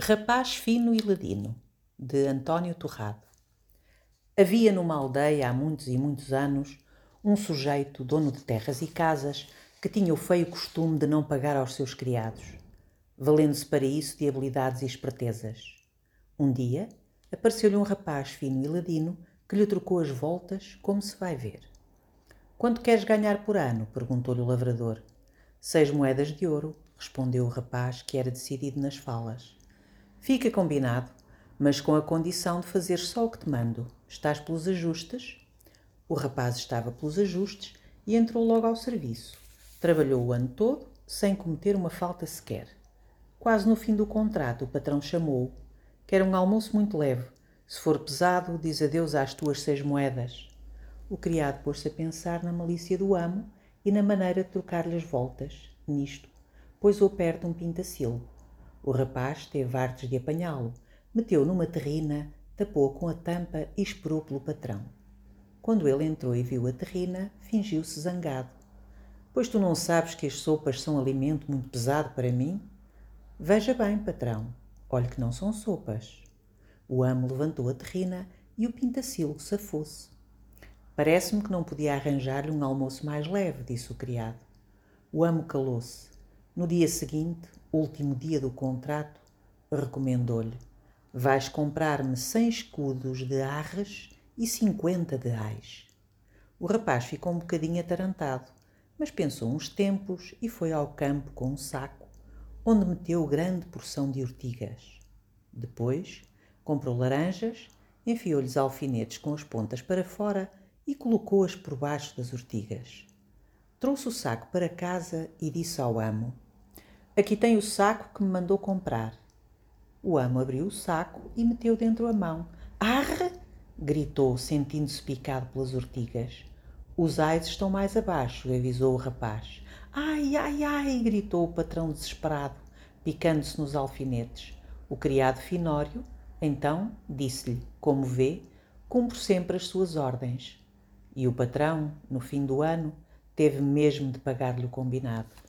Rapaz Fino e Ladino, de António Torrado. Havia numa aldeia há muitos e muitos anos um sujeito, dono de terras e casas, que tinha o feio costume de não pagar aos seus criados, valendo-se para isso de habilidades e espertezas. Um dia, apareceu-lhe um rapaz fino e ladino que lhe trocou as voltas, como se vai ver. Quanto queres ganhar por ano? perguntou-lhe o lavrador. Seis moedas de ouro, respondeu o rapaz, que era decidido nas falas. Fica combinado, mas com a condição de fazer só o que te mando. Estás pelos ajustes? O rapaz estava pelos ajustes e entrou logo ao serviço. Trabalhou o ano todo sem cometer uma falta sequer. Quase no fim do contrato, o patrão chamou-o. Quer um almoço muito leve. Se for pesado, diz adeus às tuas seis moedas. O criado pôs-se a pensar na malícia do amo e na maneira de trocar-lhe as voltas. Nisto, pôs-o perto um pintacilgo. O rapaz teve artes de apanhá-lo, meteu numa terrina, tapou com a tampa e esperou pelo patrão. Quando ele entrou e viu a terrina, fingiu-se zangado. Pois tu não sabes que as sopas são alimento muito pesado para mim? Veja bem, patrão, olhe que não são sopas. O amo levantou a terrina e o pintacilgo safou-se. Parece-me que não podia arranjar-lhe um almoço mais leve, disse o criado. O amo calou-se. No dia seguinte, último dia do contrato, recomendou-lhe: Vais comprar-me cem escudos de arres e cinquenta de ais. O rapaz ficou um bocadinho atarantado, mas pensou uns tempos e foi ao campo com um saco, onde meteu grande porção de ortigas. Depois, comprou laranjas, enfiou-lhes alfinetes com as pontas para fora e colocou-as por baixo das ortigas. Trouxe o saco para casa e disse ao amo: Aqui tem o saco que me mandou comprar. O amo abriu o saco e meteu dentro a mão. Arre! gritou, sentindo-se picado pelas ortigas. Os ais estão mais abaixo, avisou o rapaz. Ai, ai, ai! gritou o patrão desesperado, picando-se nos alfinetes. O criado Finório, então, disse-lhe: Como vê, cumpro sempre as suas ordens. E o patrão, no fim do ano, teve mesmo de pagar-lhe o combinado.